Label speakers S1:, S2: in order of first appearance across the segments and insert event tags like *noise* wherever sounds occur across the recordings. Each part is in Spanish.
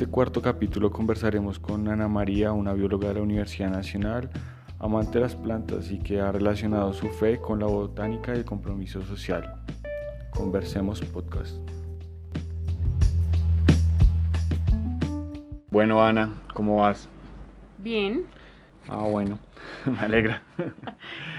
S1: este cuarto capítulo conversaremos con Ana María, una bióloga de la Universidad Nacional, amante de las plantas y que ha relacionado su fe con la botánica y el compromiso social. Conversemos podcast. Bueno, Ana, ¿cómo vas?
S2: Bien.
S1: Ah, bueno, *laughs* me alegra. *laughs*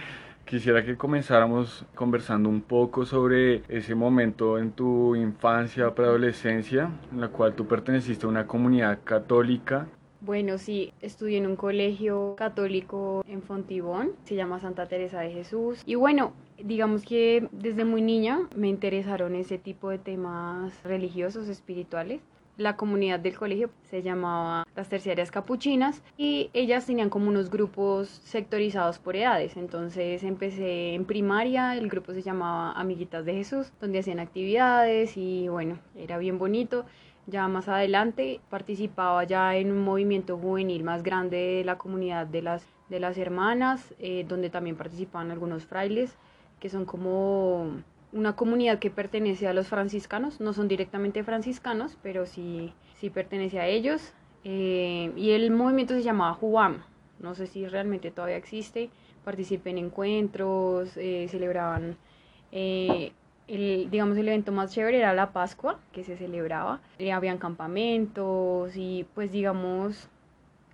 S1: Quisiera que comenzáramos conversando un poco sobre ese momento en tu infancia, preadolescencia, en la cual tú perteneciste a una comunidad católica.
S2: Bueno, sí, estudié en un colegio católico en Fontibón, se llama Santa Teresa de Jesús. Y bueno, digamos que desde muy niña me interesaron ese tipo de temas religiosos, espirituales la comunidad del colegio se llamaba las terciarias capuchinas y ellas tenían como unos grupos sectorizados por edades. Entonces empecé en primaria, el grupo se llamaba Amiguitas de Jesús, donde hacían actividades y bueno, era bien bonito. Ya más adelante participaba ya en un movimiento juvenil más grande de la comunidad de las, de las hermanas, eh, donde también participaban algunos frailes, que son como una comunidad que pertenece a los franciscanos, no son directamente franciscanos, pero sí, sí pertenece a ellos. Eh, y el movimiento se llamaba Juam, no sé si realmente todavía existe. Participé en encuentros, eh, celebraban, eh, el, digamos, el evento más chévere era la Pascua, que se celebraba. habían campamentos y pues digamos,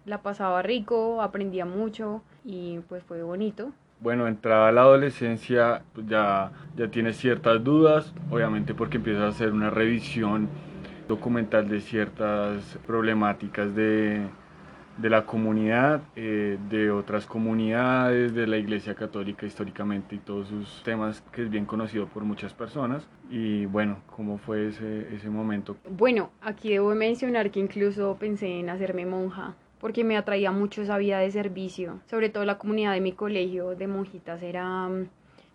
S2: la pasaba rico, aprendía mucho y pues fue bonito
S1: bueno, entrada a la adolescencia pues ya, ya tienes ciertas dudas, obviamente porque empiezas a hacer una revisión documental de ciertas problemáticas de, la comunidad, eh, de otras comunidades, de la Iglesia Católica históricamente y todos sus temas que es bien conocido por muchas personas. Y bueno, ¿cómo fue ese, ese momento?
S2: Bueno, aquí debo mencionar que incluso pensé en hacerme monja porque me atraía mucho esa vida de servicio. Sobre todo la comunidad de mi colegio de monjitas era, mm,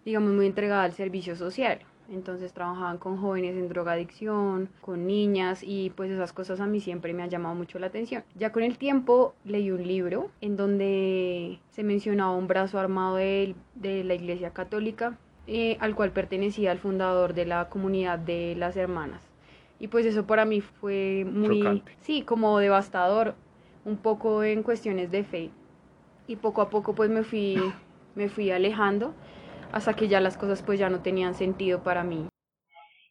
S2: digamos, muy entregada al servicio social. Entonces trabajaban con jóvenes en drogadicción, con niñas y pues esas cosas a mí siempre me han llamado mucho la atención. Ya con el tiempo leí un libro en donde se mencionaba un brazo armado de, de la Iglesia Católica eh, al cual pertenecía el fundador de la comunidad de las hermanas. Y pues eso para mí fue muy, sí, como devastador un poco en cuestiones de fe y poco a poco pues me fui, me fui alejando hasta que ya las cosas pues ya no tenían sentido para mí.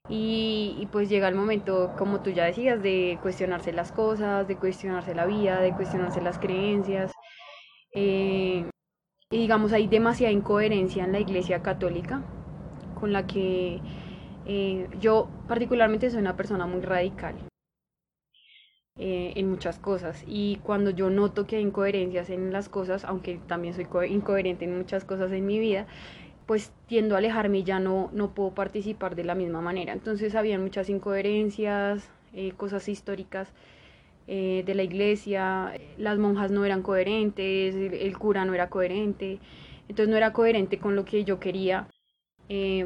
S2: Y, pues llega el momento, como tú ya decías, de cuestionarse las cosas, de cuestionarse la vida, de cuestionarse las creencias. Eh, y digamos, hay demasiada incoherencia en la Iglesia Católica, con la que eh, yo particularmente soy una persona muy radical. Eh, en muchas cosas. Y cuando yo noto que hay incoherencias en las cosas, aunque también soy incoherente en muchas cosas en mi vida, pues tiendo a alejarme y ya no, no puedo participar de la misma manera. Entonces había muchas incoherencias, eh, cosas históricas eh, de la iglesia, las monjas no eran coherentes, el, cura no era coherente, entonces no era coherente con lo que yo quería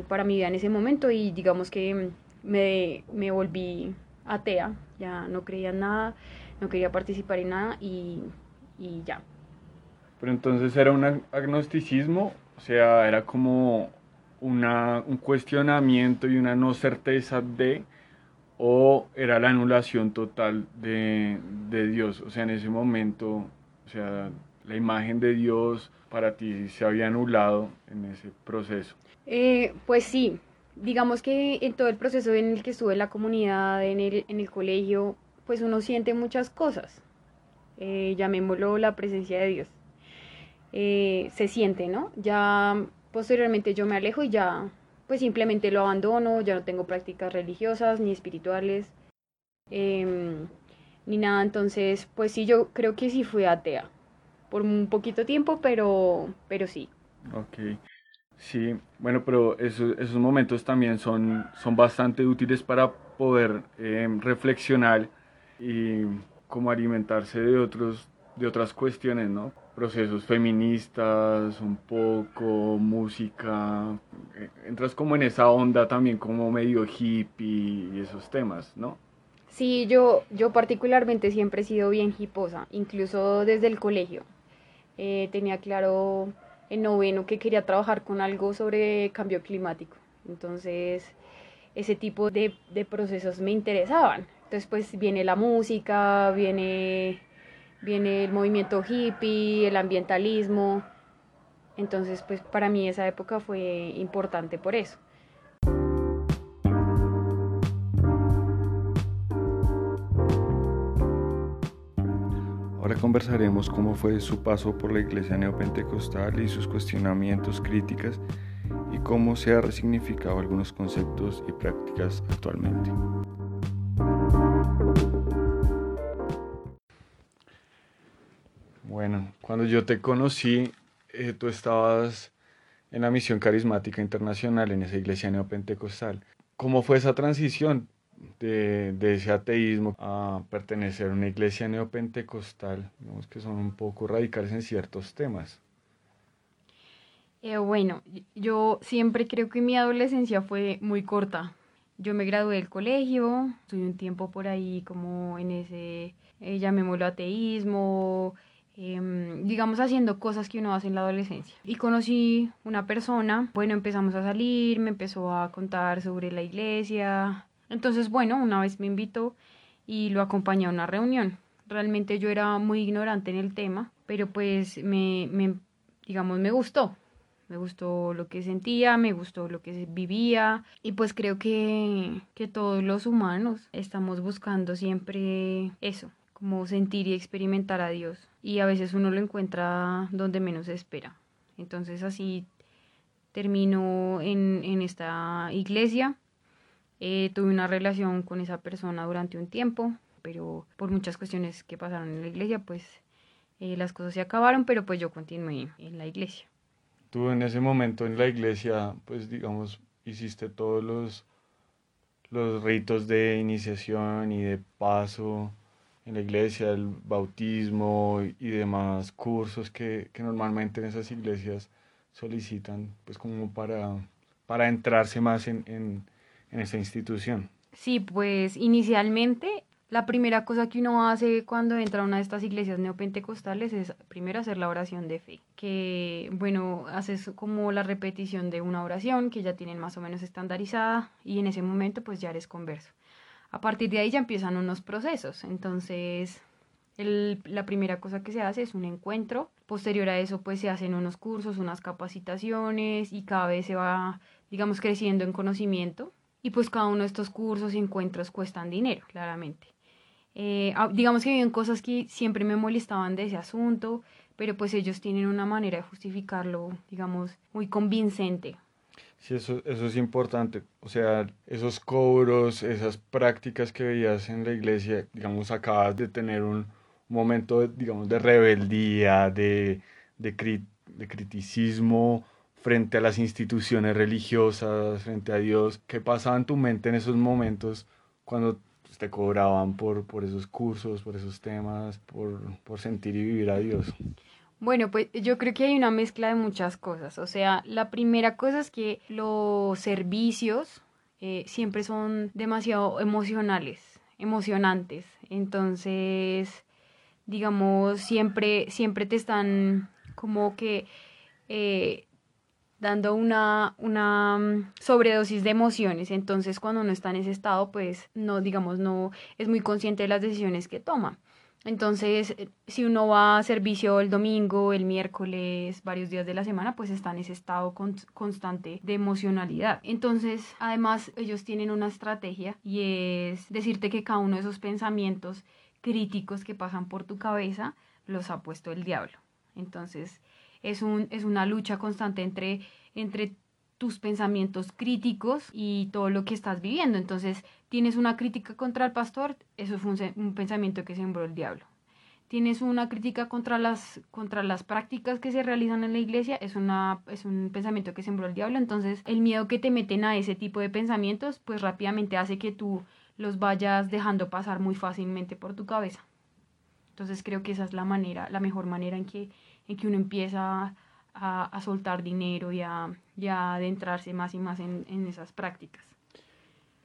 S2: para mi vida en ese momento y digamos que me, me volví atea, ya no creía en nada, no quería participar en nada y, y ya.
S1: Pero entonces era un agnosticismo, o sea, era como una, un cuestionamiento y una no certeza de, o era la anulación total de, de Dios, o sea, en ese momento, o sea, la imagen de Dios para ti se había anulado en ese proceso.
S2: Eh, pues sí, digamos que en todo el proceso en el que estuve en la comunidad, en el, en el colegio, pues uno siente muchas cosas. Eh, llamémoslo la presencia de Dios. Eh, se siente, ¿no? Ya posteriormente yo me alejo y ya, pues simplemente lo abandono, ya no tengo prácticas religiosas ni espirituales, em, ni nada. Entonces, pues sí, yo creo que sí fui atea por un poquito tiempo, pero, pero sí.
S1: Ok. Sí, bueno, pero esos, momentos también son, son bastante útiles para poder em, reflexionar y como alimentarse de, otros, de otras cuestiones, ¿no? Procesos feministas, un poco, música, eh, entras como en esa onda también como medio hippie y esos temas, ¿no?
S2: Sí, yo, yo particularmente siempre he sido bien hiposa, incluso desde el colegio. Eh, tenía claro en noveno que quería trabajar con algo sobre cambio climático. Entonces, ese tipo de, procesos me interesaban. Entonces pues viene la música, viene, viene el movimiento hippie, el ambientalismo. Entonces pues para mí esa época fue importante por eso.
S1: Ahora conversaremos cómo fue su paso por la iglesia neopentecostal y sus cuestionamientos, críticas y cómo se ha resignificado algunos conceptos y prácticas actualmente. Bueno, cuando yo te conocí, eh, tú estabas en la misión carismática internacional en esa iglesia neopentecostal. ¿Cómo fue esa transición de, ese ateísmo a pertenecer a una iglesia neopentecostal? Digamos que son un poco radicales en ciertos temas.
S2: Eh, bueno, yo siempre creo que mi adolescencia fue muy corta. Yo me gradué del colegio, estuve un tiempo por ahí como en ese, eh, llamémoslo ateísmo, Em, digamos, haciendo cosas que uno hace en la adolescencia. Y conocí una persona, bueno, empezamos a salir, me empezó a contar sobre la iglesia. Entonces, bueno, una vez me invitó y lo acompañé a una reunión. Realmente yo era muy ignorante en el tema, pero pues me, me digamos, me gustó. Me gustó lo que sentía, me gustó lo que vivía y pues creo que, que todos los humanos estamos buscando siempre eso, como sentir y experimentar a Dios. Y a veces uno lo encuentra donde menos espera. Entonces así termino en, en esta iglesia. Eh, tuve una relación con esa persona durante un tiempo, pero por muchas cuestiones que pasaron en la iglesia, pues eh, las cosas se acabaron, pero pues yo continué en la iglesia.
S1: Tú en ese momento en la iglesia, pues digamos, hiciste todos los, los ritos de iniciación y de paso en la iglesia, el bautismo y demás cursos que, normalmente en esas iglesias solicitan, pues como para, para entrarse más en, en, en esa institución.
S2: Sí, pues inicialmente la primera cosa que uno hace cuando entra a una de estas iglesias neopentecostales es primero hacer la oración de fe, que bueno, haces como la repetición de una oración que ya tienen más o menos estandarizada y en ese momento pues ya eres converso. A partir de ahí ya empiezan unos procesos. Entonces, la primera cosa que se hace es un encuentro. Posterior a eso, pues se hacen unos cursos, unas capacitaciones y cada vez se va, digamos, creciendo en conocimiento. Y pues cada uno de estos cursos y encuentros cuestan dinero, claramente. Eh, ah, digamos que viven cosas que siempre me molestaban de ese asunto, pero pues ellos tienen una manera de justificarlo, digamos, muy convincente.
S1: Sí, eso, eso es importante. O sea, esos cobros, esas prácticas que veías en la iglesia, digamos, acabas de tener un momento, digamos, de rebeldía, de, de, de criticismo frente a las instituciones religiosas, frente a Dios. ¿Qué pasaba en tu mente en esos momentos cuando te cobraban por, por esos cursos, por esos temas, por, por sentir y vivir a Dios?
S2: Bueno, pues yo creo que hay una mezcla de muchas cosas. O sea, la primera cosa es que los servicios eh, siempre son demasiado emocionales, emocionantes. Entonces, digamos, siempre, siempre te están como que eh, dando una, una mm, sobredosis de emociones. Entonces, cuando uno está en ese estado, pues no, digamos, no es muy consciente de las decisiones que toma. Entonces, eh, si uno va a servicio el domingo, el miércoles, varios días de la semana, pues está en ese estado constante de emocionalidad. Entonces, además, ellos tienen una estrategia y es decirte que cada uno de esos pensamientos críticos que pasan por tu cabeza los ha puesto el diablo. Entonces, es, un, es una lucha constante entre, entre tus pensamientos críticos y todo lo que estás viviendo. Entonces, tienes una crítica contra el pastor, eso fue un, pensamiento que sembró el diablo. Tienes una crítica contra las, contra las prácticas que se realizan en la iglesia, es, una, es un pensamiento que sembró el diablo. Entonces, el miedo que te meten a ese tipo de pensamientos, pues rápidamente hace que tú los vayas dejando pasar muy fácilmente por tu cabeza. Entonces, creo que esa es la manera, la mejor manera en que, en que uno empieza a, soltar dinero y a, adentrarse más y más en, esas prácticas.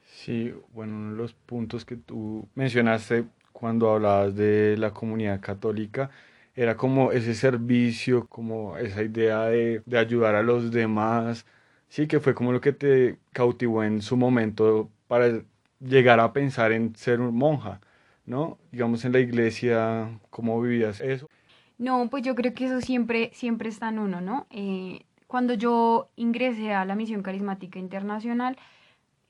S1: Sí, bueno, uno de los puntos que tú mencionaste cuando hablabas de la comunidad católica era como ese servicio, como esa idea de, de ayudar a los demás, sí, que fue como lo que te cautivó en su momento para llegar a pensar en ser monja, ¿no? Digamos en la iglesia, ¿cómo vivías eso?
S2: No, pues yo creo que eso siempre, siempre está en uno, ¿no? Eh, cuando yo ingresé a la Misión Carismática Internacional,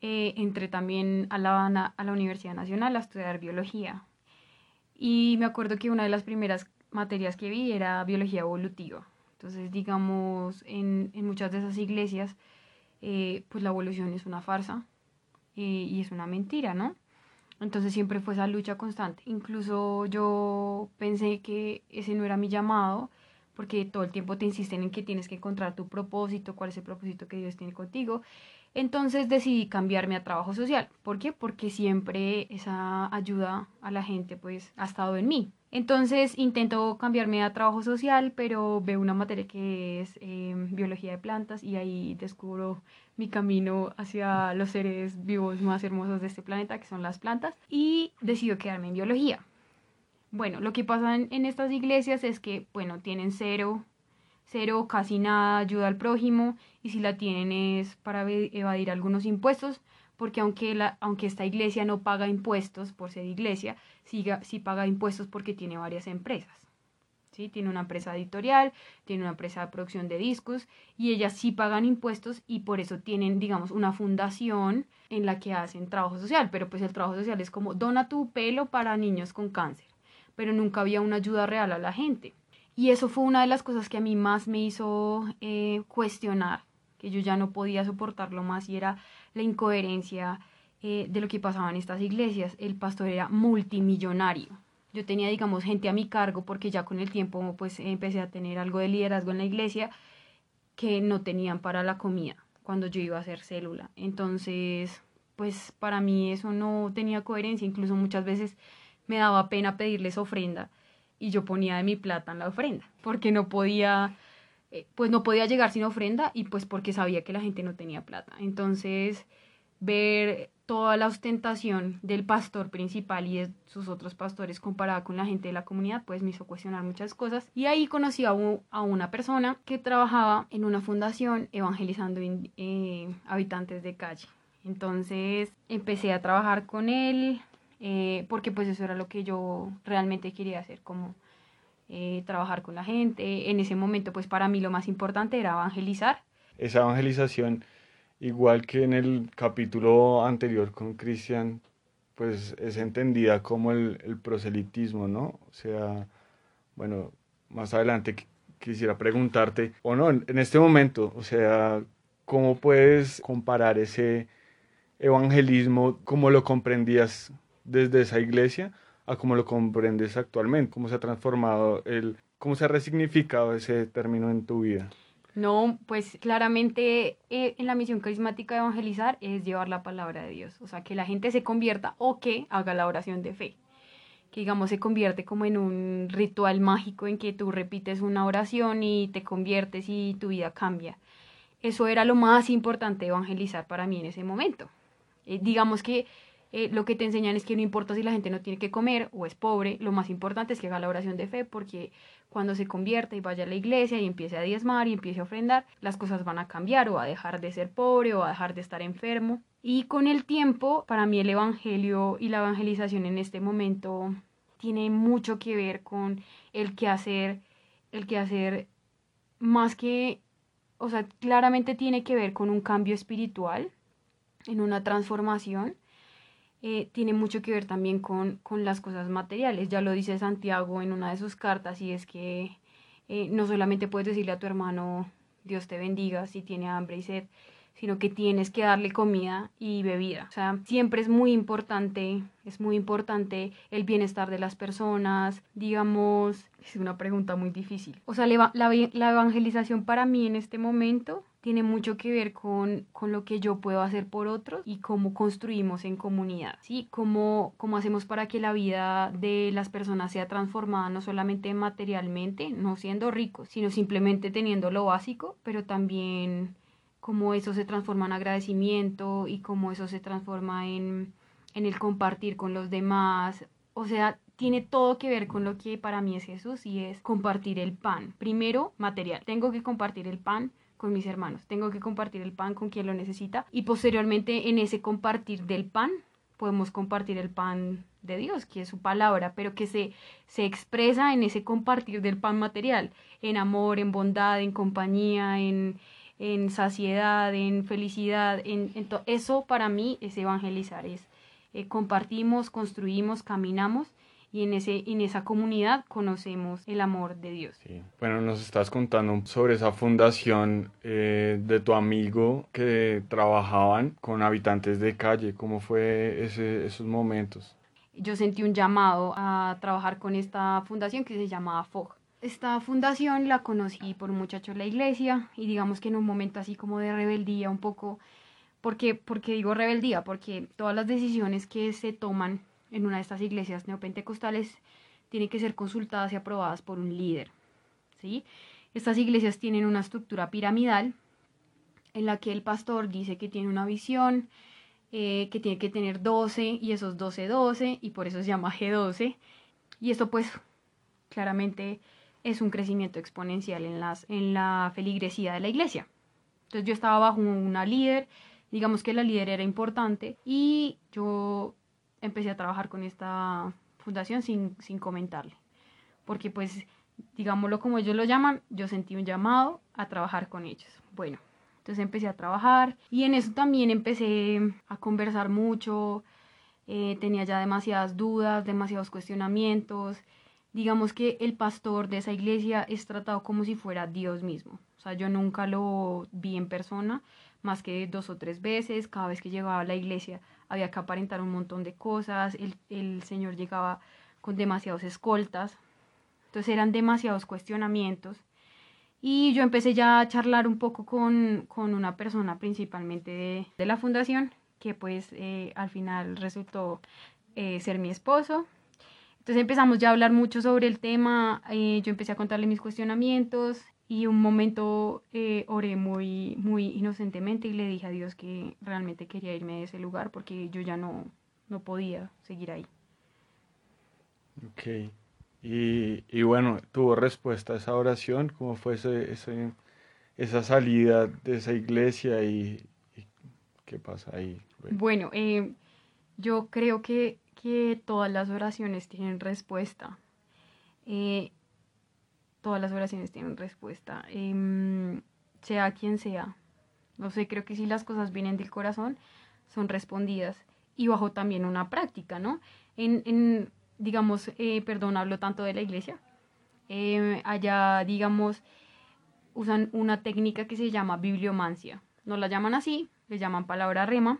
S2: eh, entré también a la, a la Universidad Nacional a estudiar biología. Y me acuerdo que una de las primeras materias que vi era biología evolutiva. Entonces, digamos, en, en muchas de esas iglesias, eh, pues la evolución es una farsa eh, y es una mentira, ¿no? Entonces siempre fue esa lucha constante. Incluso yo pensé que ese no era mi llamado, porque todo el tiempo te insisten en que tienes que encontrar tu propósito, cuál es el propósito que Dios tiene contigo. Entonces decidí cambiarme a trabajo social. ¿Por qué? Porque siempre esa ayuda a la gente pues ha estado en mí. Entonces intento cambiarme a trabajo social, pero veo una materia que es em, biología de plantas y ahí descubro mi camino hacia los seres vivos más hermosos de este planeta, que son las plantas, y decido quedarme en biología. Bueno, lo que pasa en, estas iglesias es que, bueno, tienen cero cero, casi nada ayuda al prójimo y si la tienen es para evadir algunos impuestos, porque aunque, la, aunque esta iglesia no paga impuestos por ser iglesia, sí paga impuestos porque tiene varias empresas. Tiene una empresa editorial, tiene una empresa de producción de discos y ellas sí pagan impuestos y por eso tienen, digamos, una fundación en la que hacen trabajo social, pero pues el trabajo social es como dona tu pelo para niños con cáncer, pero nunca había una ayuda real a la gente. Y eso fue una de las cosas que a mí más me hizo eh, cuestionar, que yo ya no podía soportarlo más y era la incoherencia eh, de lo que pasaba en estas iglesias. El pastor era multimillonario. Yo tenía, digamos, gente a mi cargo porque ya con el tiempo pues empecé a tener algo de liderazgo en la iglesia que no tenían para la comida cuando yo iba a hacer célula. Entonces, pues para mí eso no tenía coherencia. Incluso muchas veces me daba pena pedirles ofrenda y yo ponía de mi plata en la ofrenda, porque no podía, eh, pues no podía llegar sin ofrenda y pues porque sabía que la gente no tenía plata. Entonces, ver toda la ostentación del pastor principal y de sus otros pastores comparada con la gente de la comunidad, pues me hizo cuestionar muchas cosas. Y ahí conocí a, una persona que trabajaba en una fundación evangelizando eh, habitantes de calle. Entonces empecé a trabajar con él, eh, porque pues eso era lo que yo realmente quería hacer, como eh, trabajar con la gente. En ese momento pues para mí lo más importante era evangelizar.
S1: Esa evangelización, igual que en el capítulo anterior con Cristian, pues es entendida como el, el proselitismo, ¿no? O sea, bueno, más adelante quisiera preguntarte, o no, en este momento, o sea, ¿cómo puedes comparar ese evangelismo, cómo lo comprendías desde esa iglesia a cómo lo comprendes actualmente, cómo se ha transformado, el, cómo se ha resignificado ese término en tu vida.
S2: No, pues claramente eh, en la misión carismática de evangelizar es llevar la palabra de Dios, o sea, que la gente se convierta o que haga la oración de fe, que digamos se convierte como en un ritual mágico en que tú repites una oración y te conviertes y tu vida cambia. Eso era lo más importante de evangelizar para mí en ese momento. Eh, digamos que eh, lo que te enseñan es que no importa si la gente no tiene que comer o es pobre, lo más importante es que haga la oración de fe porque cuando se convierta y vaya a la iglesia y empiece a diezmar y empiece a ofrendar, las cosas van a cambiar o a dejar de ser pobre o a dejar de estar enfermo. Y con el tiempo, para mí el Evangelio y la evangelización en este momento tiene mucho que ver con el que hacer, el que hacer más que, o sea, claramente tiene que ver con un cambio espiritual, en una transformación eh, tiene mucho que ver también con, con, las cosas materiales. Ya lo dice Santiago en una de sus cartas y es que eh, no solamente puedes decirle a tu hermano Dios te bendiga si tiene hambre y sed, sino que tienes que darle comida y bebida. O sea, siempre es muy importante, es muy importante el bienestar de las personas, digamos, es una pregunta muy difícil. O sea, la, la, la evangelización para mí en este momento tiene mucho que ver con, con, lo que yo puedo hacer por otros y cómo construimos en comunidad, ¿sí? Cómo, cómo hacemos para que la vida de las personas sea transformada no solamente materialmente, no siendo ricos, sino simplemente teniendo lo básico, pero también cómo eso se transforma en agradecimiento y cómo eso se transforma en, en el compartir con los demás. O sea, tiene todo que ver con lo que para mí es Jesús y es compartir el pan. Primero, material. Tengo que compartir el pan con mis hermanos. Tengo que compartir el pan con quien lo necesita y posteriormente en ese compartir del pan podemos compartir el pan de Dios, que es su palabra, pero que se, se expresa en ese compartir del pan material, en amor, en bondad, en compañía, en, en saciedad, en felicidad. En, eso para mí es evangelizar, es eh, compartimos, construimos, caminamos y en, ese, en esa comunidad conocemos el amor de Dios.
S1: Bueno, nos estás contando sobre esa fundación eh, de tu amigo que trabajaban con habitantes de calle. ¿Cómo fue ese, esos momentos?
S2: Yo sentí un llamado a trabajar con esta fundación que se llamaba FOG. Esta fundación la conocí por un muchacho de la iglesia y digamos que en un momento así como de rebeldía un poco, porque, porque digo rebeldía, porque todas las decisiones que se toman en una de estas iglesias neopentecostales tienen que ser consultadas y aprobadas por un líder. ¿sí? Estas iglesias tienen una estructura piramidal en la que el pastor dice que tiene una visión, eh, que tiene que tener 12 y esos 12, 12 y por eso se llama G12. Y esto pues claramente es un crecimiento exponencial en, las, en la feligresía de la iglesia. Entonces yo estaba bajo una líder, digamos que la líder era importante y yo empecé a trabajar con esta fundación sin, sin comentarle. Porque pues, digámoslo como ellos lo llaman, yo sentí un llamado a trabajar con ellos. Bueno, entonces empecé a trabajar y en eso también empecé a conversar mucho. Eh, tenía ya demasiadas dudas, demasiados cuestionamientos. Digamos que el pastor de esa iglesia es tratado como si fuera Dios mismo. O sea, yo nunca lo vi en persona, más que dos o tres veces. Cada vez que llegaba a la iglesia había que aparentar un montón de cosas, el, el señor llegaba con demasiados escoltas, entonces eran demasiados cuestionamientos. Y yo empecé ya a charlar un poco con, con una persona principalmente de, la fundación, que pues eh, al final resultó eh, ser mi esposo. Entonces empezamos ya a hablar mucho sobre el tema, eh, yo empecé a contarle mis cuestionamientos, y un momento eh, oré muy, muy inocentemente y le dije a Dios que realmente quería irme de ese lugar porque yo ya no, no podía seguir ahí.
S1: Ok. Y, y, bueno, ¿tuvo respuesta a esa oración? ¿Cómo fue ese, ese, esa salida de esa iglesia y, qué pasa ahí?
S2: Bueno, eh, yo creo que, que todas las oraciones tienen respuesta. Eh, todas las oraciones tienen respuesta, em, sea quien sea. No sé, creo que si las cosas vienen del corazón, son respondidas y bajo también una práctica, ¿no? En, en digamos, eh, perdón, hablo tanto de la iglesia. Em, allá, digamos, usan una técnica que se llama bibliomancia. No la llaman así, le llaman palabra rema.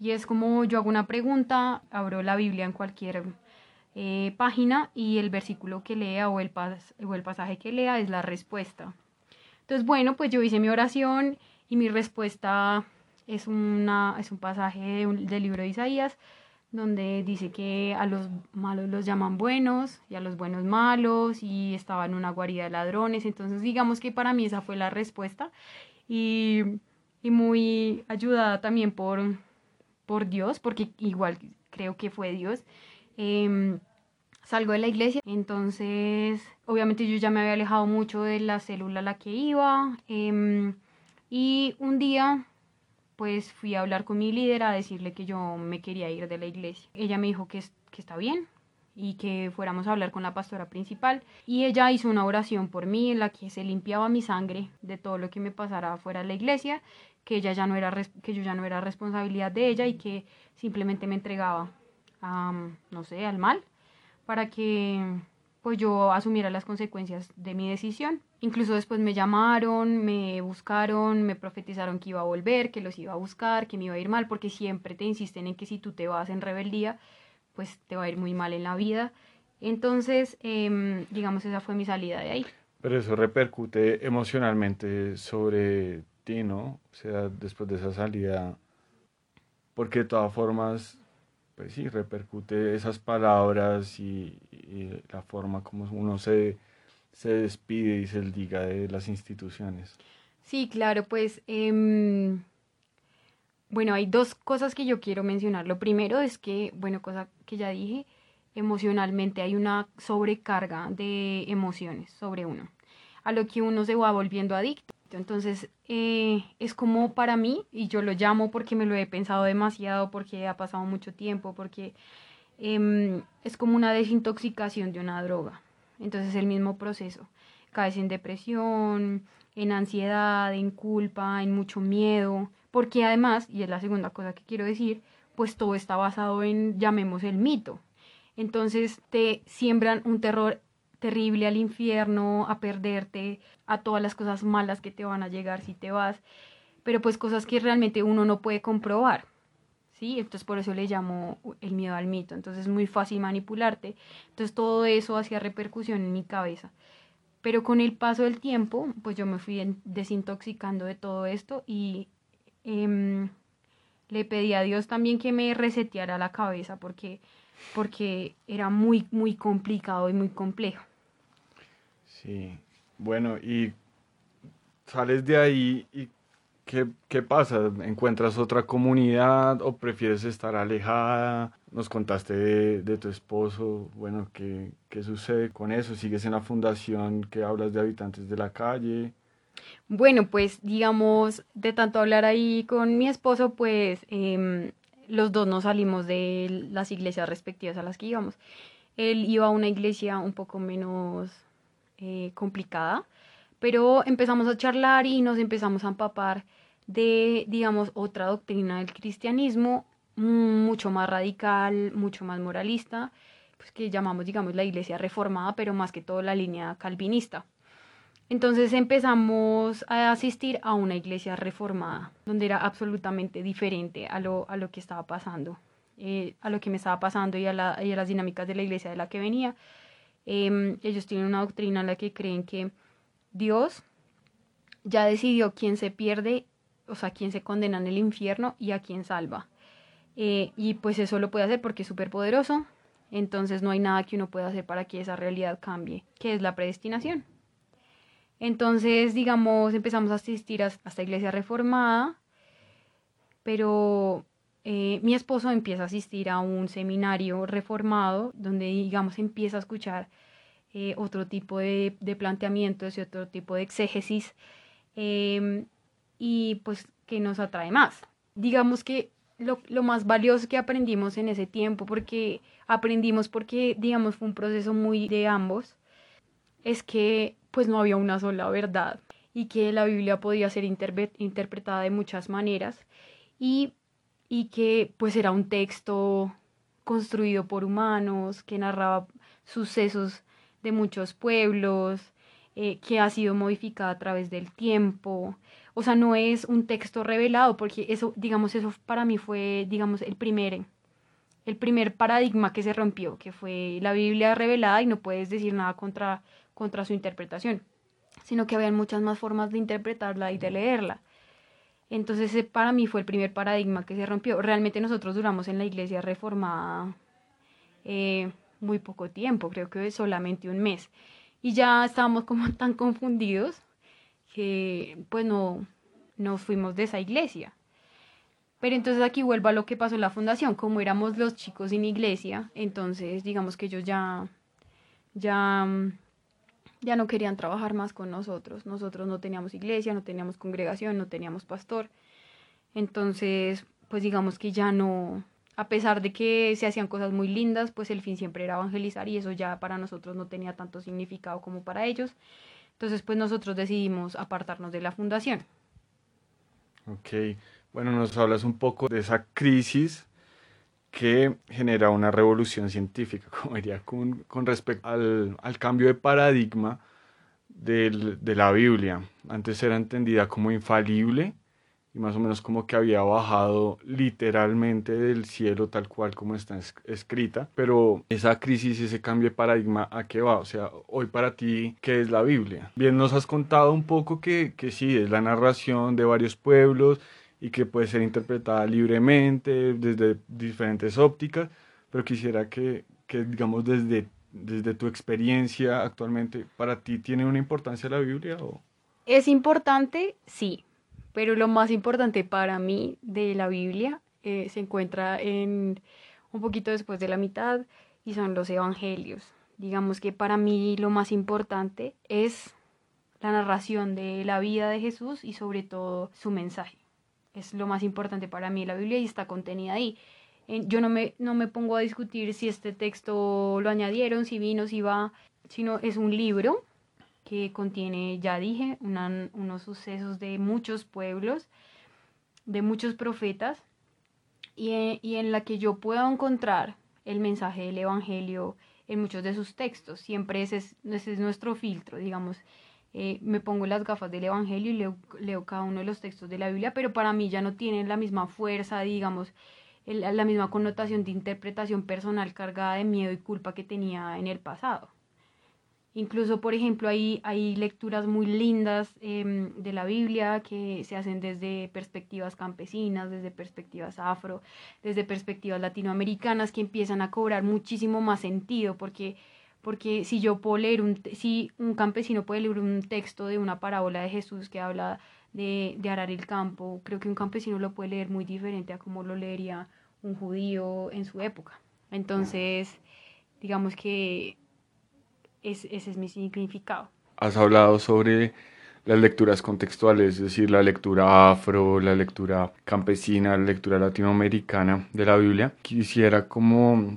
S2: Y es como yo hago una pregunta, abro la Biblia en cualquier eh, página y el versículo que lea o el, o el pasaje que lea es la respuesta. Entonces, bueno, pues yo hice mi oración y mi respuesta es, una, es un pasaje del libro de Isaías donde dice que a los malos los llaman buenos y a los buenos malos y estaba en una guarida de ladrones. Entonces digamos que para mí esa fue la respuesta y, y muy ayudada también por, por Dios, porque igual creo que fue Dios. Em, salgo de la iglesia, entonces obviamente yo ya me había alejado mucho de la célula a la que iba em, y un día pues fui a hablar con mi líder a decirle que yo me quería ir de la iglesia. Ella me dijo que, que está bien y que fuéramos a hablar con la pastora principal. Y ella hizo una oración por mí en la que se limpiaba mi sangre de todo lo que me pasara fuera de la iglesia, que ella ya no era que yo ya no era responsabilidad de ella y que simplemente me entregaba no sé, al mal para que pues yo asumiera las consecuencias de mi decisión. Incluso después me llamaron, me buscaron, me profetizaron que iba a volver, que los iba a buscar, que me iba a ir mal, porque siempre te insisten en que si tú te vas en rebeldía, pues te va a ir muy mal en la vida. Entonces, em, digamos, esa fue mi salida de ahí.
S1: Pero eso repercute emocionalmente sobre ti, ¿no? O sea, después de esa salida, porque de todas formas pues sí, repercute esas palabras y, la forma como uno se, se despide y se diga de las instituciones.
S2: Sí, claro, pues em, bueno, hay dos cosas que yo quiero mencionar. Lo primero es que, bueno, cosa que ya dije, emocionalmente hay una sobrecarga de emociones sobre uno, a lo que uno se va volviendo adicto. Entonces eh, es como para mí, y yo lo llamo porque me lo he pensado demasiado, porque ha pasado mucho tiempo, porque em, es como una desintoxicación de una droga. Entonces el mismo proceso. Caes en depresión, en ansiedad, en culpa, en mucho miedo, porque además, y es la segunda cosa que quiero decir, pues todo está basado en, llamemos el mito. Entonces te siembran un terror terrible al infierno, a perderte, a todas las cosas malas que te van a llegar si te vas, pero pues cosas que realmente uno no puede comprobar. ¿Sí? Entonces por eso le llamo el miedo al mito. Entonces es muy fácil manipularte. Entonces todo eso hacía repercusión en mi cabeza. Pero con el paso del tiempo, pues yo me fui desintoxicando de todo esto y em, le pedí a Dios también que me reseteara la cabeza porque, porque era muy, muy complicado y muy complejo.
S1: Sí, bueno, y sales de ahí y ¿qué, qué pasa? ¿Encuentras otra comunidad o prefieres estar alejada? Nos contaste de, de tu esposo, bueno, ¿qué, ¿qué sucede con eso? ¿Sigues en la fundación que hablas de habitantes de la calle?
S2: Bueno, pues digamos, de tanto hablar ahí con mi esposo, pues em, los dos nos salimos de las iglesias respectivas a las que íbamos. Él iba a una iglesia un poco menos eh, complicada, pero empezamos a charlar y nos empezamos a empapar de, digamos, otra doctrina del cristianismo mucho más radical, mucho más moralista, pues que llamamos, digamos, la iglesia reformada, pero más que todo la línea calvinista. Entonces empezamos a asistir a una iglesia reformada, donde era absolutamente diferente a lo, a lo que estaba pasando, eh, a lo que me estaba pasando y a, la, y las dinámicas de la iglesia de la que venía. Em, ellos tienen una doctrina en la que creen que Dios ya decidió quién se pierde, o sea, quién se condena en el infierno y a quién salva. Eh, y pues eso lo puede hacer porque es súper poderoso. Entonces no hay nada que uno pueda hacer para que esa realidad cambie, que es la predestinación. Entonces, digamos, empezamos a asistir a esta iglesia reformada, pero eh, mi esposo empieza a asistir a un seminario reformado donde, digamos, empieza a escuchar eh, otro tipo de, planteamientos y otro tipo de exégesis em, y pues que nos atrae más. Digamos que lo, lo, más valioso que aprendimos en ese tiempo, porque aprendimos porque, digamos, fue un proceso muy de ambos, es que pues no había una sola verdad y que la Biblia podía ser interpretada de muchas maneras y y que pues era un texto construido por humanos, que narraba sucesos de muchos pueblos, eh, que ha sido modificada a través del tiempo. O sea, no es un texto revelado, porque eso, digamos, eso para mí fue, digamos, el primer, el primer paradigma que se rompió, que fue la Biblia revelada y no puedes decir nada contra, contra su interpretación, sino que había muchas más formas de interpretarla y de leerla. Entonces para mí fue el primer paradigma que se rompió. Realmente nosotros duramos en la iglesia reformada eh, muy poco tiempo, creo que solamente un mes. Y ya estábamos como *laughs* tan confundidos que pues no nos fuimos de esa iglesia. Pero entonces aquí vuelvo a lo que pasó en la fundación, como éramos los chicos sin iglesia, entonces digamos que ellos ya, ya ya no querían trabajar más con nosotros. Nosotros no teníamos iglesia, no teníamos congregación, no teníamos pastor. Entonces, pues digamos que ya no, a pesar de que se hacían cosas muy lindas, pues el fin siempre era evangelizar y eso ya para nosotros no tenía tanto significado como para ellos. Entonces, pues nosotros decidimos apartarnos de la fundación.
S1: Ok, bueno, nos hablas un poco de esa crisis que genera una revolución científica, *laughs* como diría, con, con respecto al, al, cambio de paradigma del, de la Biblia. Antes era entendida como infalible y más o menos como que había bajado literalmente del cielo tal cual como está escrita, pero esa crisis, ese cambio de paradigma, ¿a qué va? O sea, hoy para ti, ¿qué es la Biblia? Bien, nos has contado un poco que, que sí, es la narración de varios pueblos, y que puede ser interpretada libremente desde diferentes ópticas, pero quisiera que, que digamos, desde, desde tu experiencia actualmente, ¿para ti tiene una importancia la Biblia? O?
S2: Es importante, sí, pero lo más importante para mí de la Biblia eh, se encuentra en un poquito después de la mitad y son los evangelios. Digamos que para mí lo más importante es la narración de la vida de Jesús y sobre todo su mensaje. Es lo más importante para mí la Biblia y está contenida ahí. Yo no me, no me pongo a discutir si este texto lo añadieron, si vino, si va, sino es un libro que contiene, ya dije, unos sucesos de muchos pueblos, de muchos profetas, y, y en la que yo puedo encontrar el mensaje del Evangelio en muchos de sus textos. Siempre es, ese es nuestro filtro, digamos. Eh, me pongo las gafas del Evangelio y leo, leo, cada uno de los textos de la Biblia, pero para mí ya no tienen la misma fuerza, digamos, la misma connotación de interpretación personal cargada de miedo y culpa que tenía en el pasado. Incluso, por ejemplo, hay, hay lecturas muy lindas em, de la Biblia que se hacen desde perspectivas campesinas, desde perspectivas afro, desde perspectivas latinoamericanas que empiezan a cobrar muchísimo más sentido porque, porque si yo puedo leer un, si un campesino puede leer un texto de una parábola de Jesús que habla de, de arar el campo, creo que un campesino lo puede leer muy diferente a como lo leería un judío en su época. Entonces, digamos que ese es mi significado.
S1: Has hablado sobre las lecturas contextuales, es decir, la lectura afro, la lectura campesina, la lectura latinoamericana de la Biblia. Quisiera como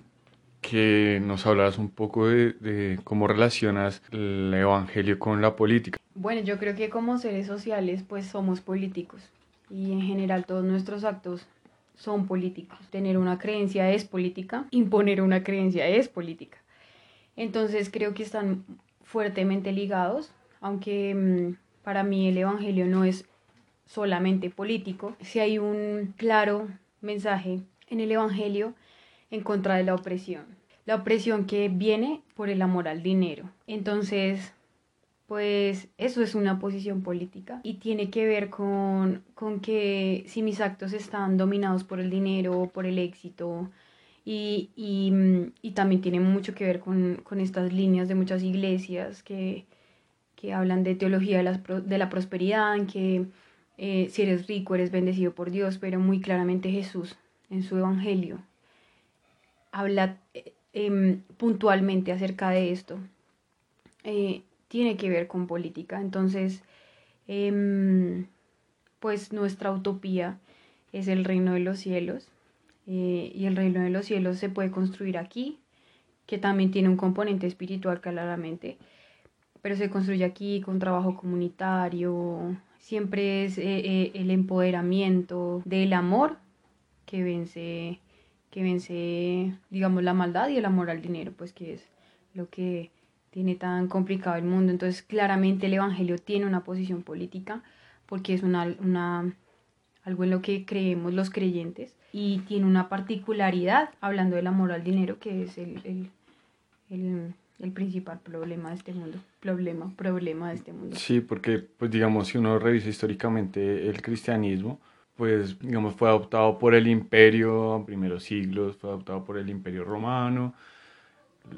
S1: que nos hablaras un poco de, de, cómo relacionas el Evangelio con la política.
S2: Bueno, yo creo que como seres sociales pues somos políticos y en general todos nuestros actos son políticos. Tener una creencia es política, imponer una creencia es política. Entonces creo que están fuertemente ligados, aunque mm, para mí el Evangelio no es solamente político, si hay un claro mensaje en el Evangelio en contra de la opresión. La opresión que viene por el amor al dinero. Entonces, pues eso es una posición política y tiene que ver con, con que si mis actos están dominados por el dinero, por el éxito, y, y, también tiene mucho que ver con, con, estas líneas de muchas iglesias que, que hablan de teología de la, de la prosperidad, en que eh, si eres rico eres bendecido por Dios, pero muy claramente Jesús en su evangelio habla eh, em, puntualmente acerca de esto. Eh, tiene que ver con política. Entonces, em, pues nuestra utopía es el reino de los cielos eh, y el reino de los cielos se puede construir aquí, que también tiene un componente espiritual claramente, pero se construye aquí con trabajo comunitario, siempre es el empoderamiento del amor que vence, que vence, digamos, la maldad y el amor al dinero, pues que es lo que tiene tan complicado el mundo. Entonces, claramente el Evangelio tiene una posición política porque es una, una algo en lo que creemos los creyentes, y tiene una particularidad, hablando del amor al dinero, que es el, el, el, el, principal problema de este mundo, problema, problema de este mundo.
S1: Sí, porque, pues digamos, si uno revisa históricamente el cristianismo, pues digamos fue adoptado por el imperio en primeros siglos, fue adoptado por el imperio romano,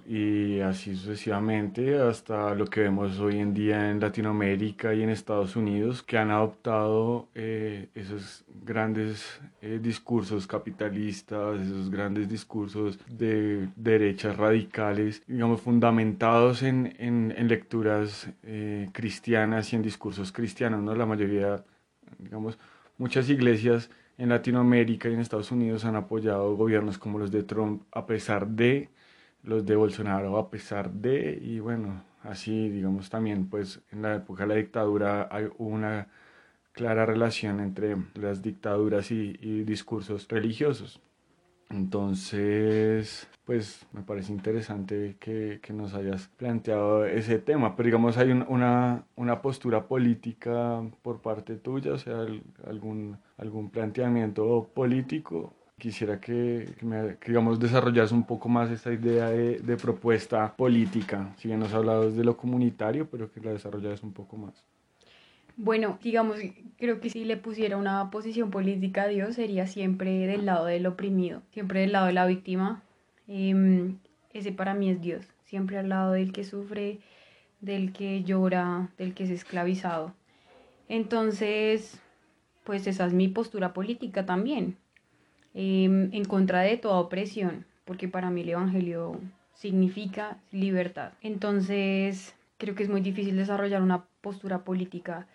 S1: y así sucesivamente hasta lo que vemos hoy en día en Latinoamérica y en Estados Unidos que han adoptado eh, esos grandes eh, discursos capitalistas, esos grandes discursos de derechas radicales, digamos, fundamentados en, en, lecturas eh, cristianas y en discursos cristianos, ¿no? La mayoría, digamos, muchas iglesias en Latinoamérica y en Estados Unidos han apoyado gobiernos como los de Trump a pesar de los de Bolsonaro a pesar de, y bueno, así digamos también, pues en la época de la dictadura hay una clara relación entre las dictaduras y, discursos religiosos. Entonces, pues me parece interesante que, nos hayas planteado ese tema, pero digamos hay una, una postura política por parte tuya, o sea, algún, algún planteamiento político quisiera que, me, digamos, desarrollas un poco más esta idea de, propuesta política. Si bien nos hablado de lo comunitario, pero que la desarrollas un poco más.
S2: Bueno, digamos, creo que si le pusiera una posición política a Dios sería siempre del lado del oprimido, siempre del lado de la víctima. Eh, ese para mí es Dios, siempre al lado del que sufre, del que llora, del que es esclavizado. Entonces, pues esa es mi postura política también. Em, en contra de toda opresión, porque para mí el Evangelio significa libertad. Entonces, creo que es muy difícil desarrollar una postura política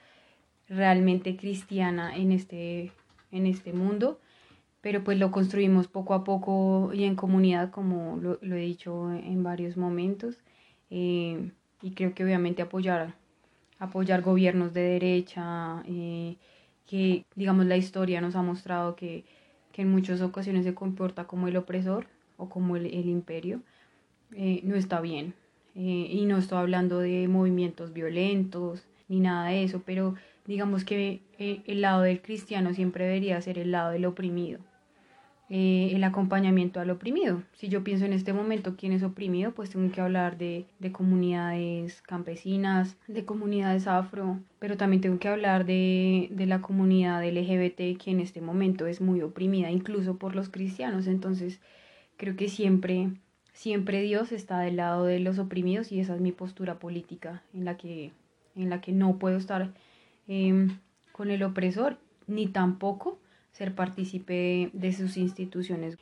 S2: realmente cristiana en este, en este mundo, pero pues lo construimos poco a poco y en comunidad, como lo, he dicho en varios momentos, eh, y creo que obviamente apoyar, apoyar gobiernos de derecha, eh, que digamos la historia nos ha mostrado que, que, en muchas ocasiones se comporta como el opresor o como el, el imperio, eh, no está bien. y no estoy hablando de movimientos violentos ni nada de eso, pero digamos que eh, el lado del cristiano siempre debería ser el lado del oprimido, eh, el acompañamiento al oprimido. Si yo pienso en este momento quién es oprimido, pues tengo que hablar de, de comunidades campesinas, de comunidades afro, pero también tengo que hablar de, de la comunidad LGBT que en este momento es muy oprimida, incluso por los cristianos. Entonces, creo que siempre siempre Dios está del lado de los oprimidos y esa es mi postura política en la que, en la que no puedo estar Em, con el opresor, ni tampoco ser partícipe de sus instituciones.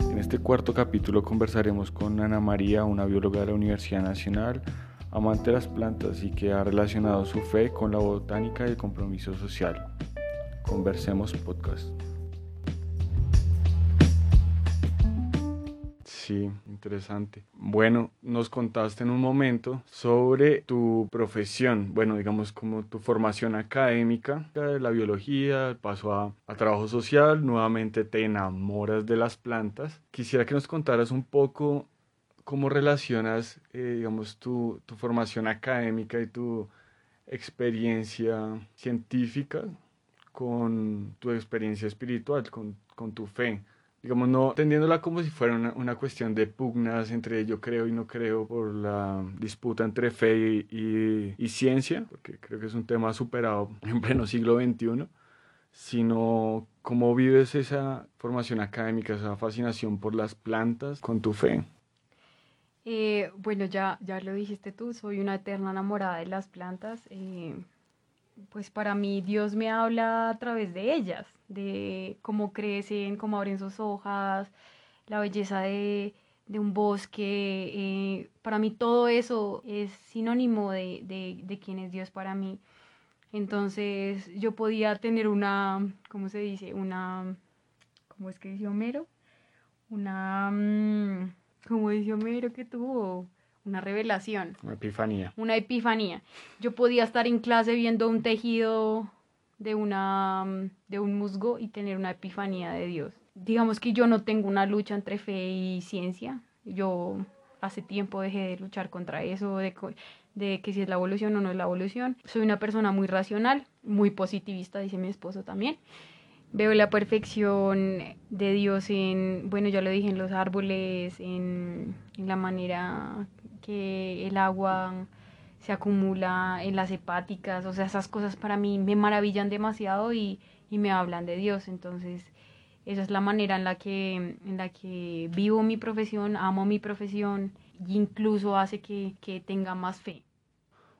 S1: En este cuarto capítulo conversaremos con Ana María, una bióloga de la Universidad Nacional, amante de las plantas y que ha relacionado su fe con la botánica y el compromiso social. Conversemos podcast. Sí, interesante. Bueno, nos contaste en un momento sobre tu profesión, bueno, digamos como tu formación académica la biología, paso a, trabajo social, nuevamente te enamoras de las plantas. Quisiera que nos contaras un poco cómo relacionas, eh, digamos, tu, tu formación académica y tu experiencia científica con tu experiencia espiritual, con, con tu fe digamos, no tendiéndola como si fuera una, una, cuestión de pugnas entre yo creo y no creo por la disputa entre fe y, ciencia, porque creo que es un tema superado *laughs* en pleno siglo XXI, sino cómo vives esa formación académica, esa fascinación por las plantas con tu fe.
S2: Eh, bueno, ya, ya lo dijiste tú, soy una eterna enamorada de las plantas. Eh, pues para mí Dios me habla a través de ellas, de cómo crecen, cómo abren sus hojas, la belleza de, un bosque. Eh, para mí todo eso es sinónimo de, de, quién es Dios para mí. Entonces yo podía tener una, ¿cómo se dice? Una, ¿cómo es que dice Homero? Una, mm, ¿cómo dice Homero que tuvo? Una revelación.
S1: Una epifanía.
S2: Una epifanía. Yo podía estar en clase viendo un tejido de, una, de un musgo y tener una epifanía de Dios. Digamos que yo no tengo una lucha entre fe y ciencia. Yo hace tiempo dejé de luchar contra eso, de, de que si es la evolución o no es la evolución. Soy una persona muy racional, muy positivista, dice mi esposo también. Veo la perfección de Dios en, bueno, ya lo dije, en los árboles, en, en la manera que el agua se acumula en las hepáticas, o sea, esas cosas para mí me maravillan demasiado y, y me hablan de Dios, entonces esa es la manera en la que, en la que vivo mi profesión, amo mi profesión e incluso hace que, que tenga más fe.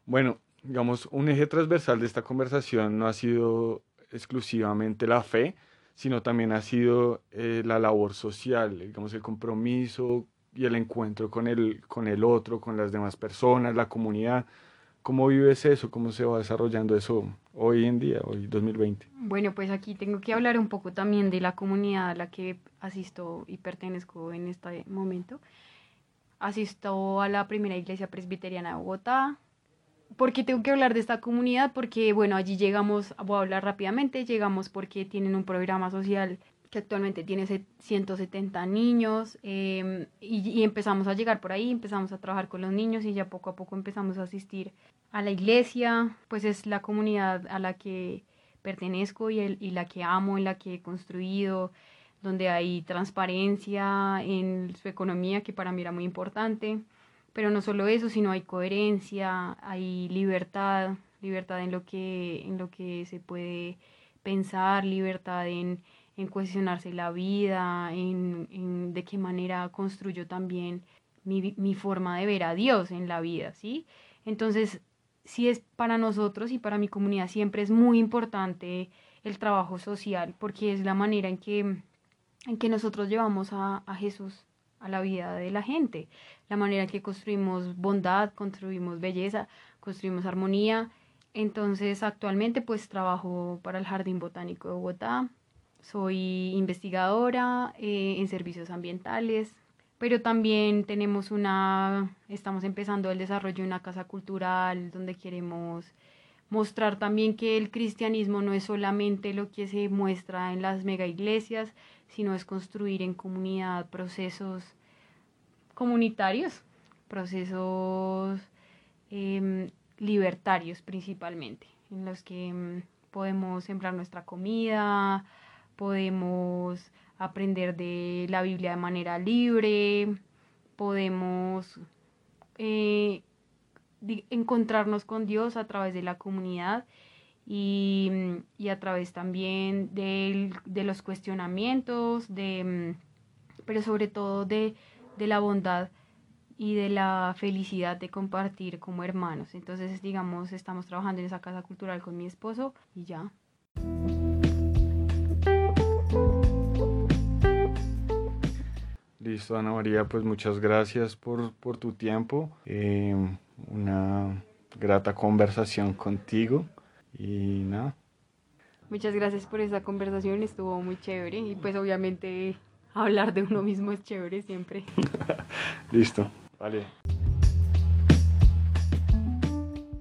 S1: Bueno, digamos, un eje transversal de esta conversación no ha sido exclusivamente la fe, sino también ha sido eh, la labor social, digamos, el compromiso y el encuentro con el, con el otro, con las demás personas, la comunidad. ¿Cómo vives eso? ¿Cómo se va desarrollando eso hoy en día, hoy 2020?
S2: Bueno, pues aquí tengo que hablar un poco también de la comunidad a la que asisto y pertenezco en este momento. Asisto a la primera iglesia presbiteriana de Bogotá. ¿Por qué tengo que hablar de esta comunidad? Porque, bueno, allí llegamos, voy a hablar rápidamente, llegamos porque tienen un programa social que actualmente tiene 170 niños, em, y, empezamos a llegar por ahí, empezamos a trabajar con los niños y ya poco a poco empezamos a asistir a la iglesia, pues es la comunidad a la que pertenezco y, el, y la que amo, en la que he construido, donde hay transparencia en su economía, que para mí era muy importante, pero no solo eso, sino hay coherencia, hay libertad, libertad en lo que, en lo que se puede pensar, libertad en en cuestionarse la vida, en, de qué manera construyo también mi, forma de ver a Dios en la vida, ¿sí? Entonces, sí es para nosotros y para mi comunidad siempre es muy importante el trabajo social, porque es la manera en que, en que nosotros llevamos a, Jesús a la vida de la gente, la manera en que construimos bondad, construimos belleza, construimos armonía. Entonces actualmente pues trabajo para el Jardín Botánico de Bogotá, soy investigadora eh, en servicios ambientales, pero también tenemos una, estamos empezando el desarrollo de una casa cultural donde queremos mostrar también que el cristianismo no es solamente lo que se muestra en las mega iglesias, sino es construir en comunidad procesos comunitarios, procesos em, libertarios principalmente, en los que em, podemos sembrar nuestra comida, podemos aprender de la Biblia de manera libre, podemos eh, encontrarnos con Dios a través de la comunidad y, a través también de, los cuestionamientos, de, pero sobre todo de, de la bondad y de la felicidad de compartir como hermanos. Entonces, digamos, estamos trabajando en esa casa cultural con mi esposo y ya.
S1: Listo, Ana María, pues muchas gracias por, tu tiempo. Eh, una grata conversación contigo y nada.
S2: Muchas gracias por esa conversación, estuvo muy chévere y pues obviamente hablar de uno mismo es chévere siempre. *laughs*
S1: Listo, vale.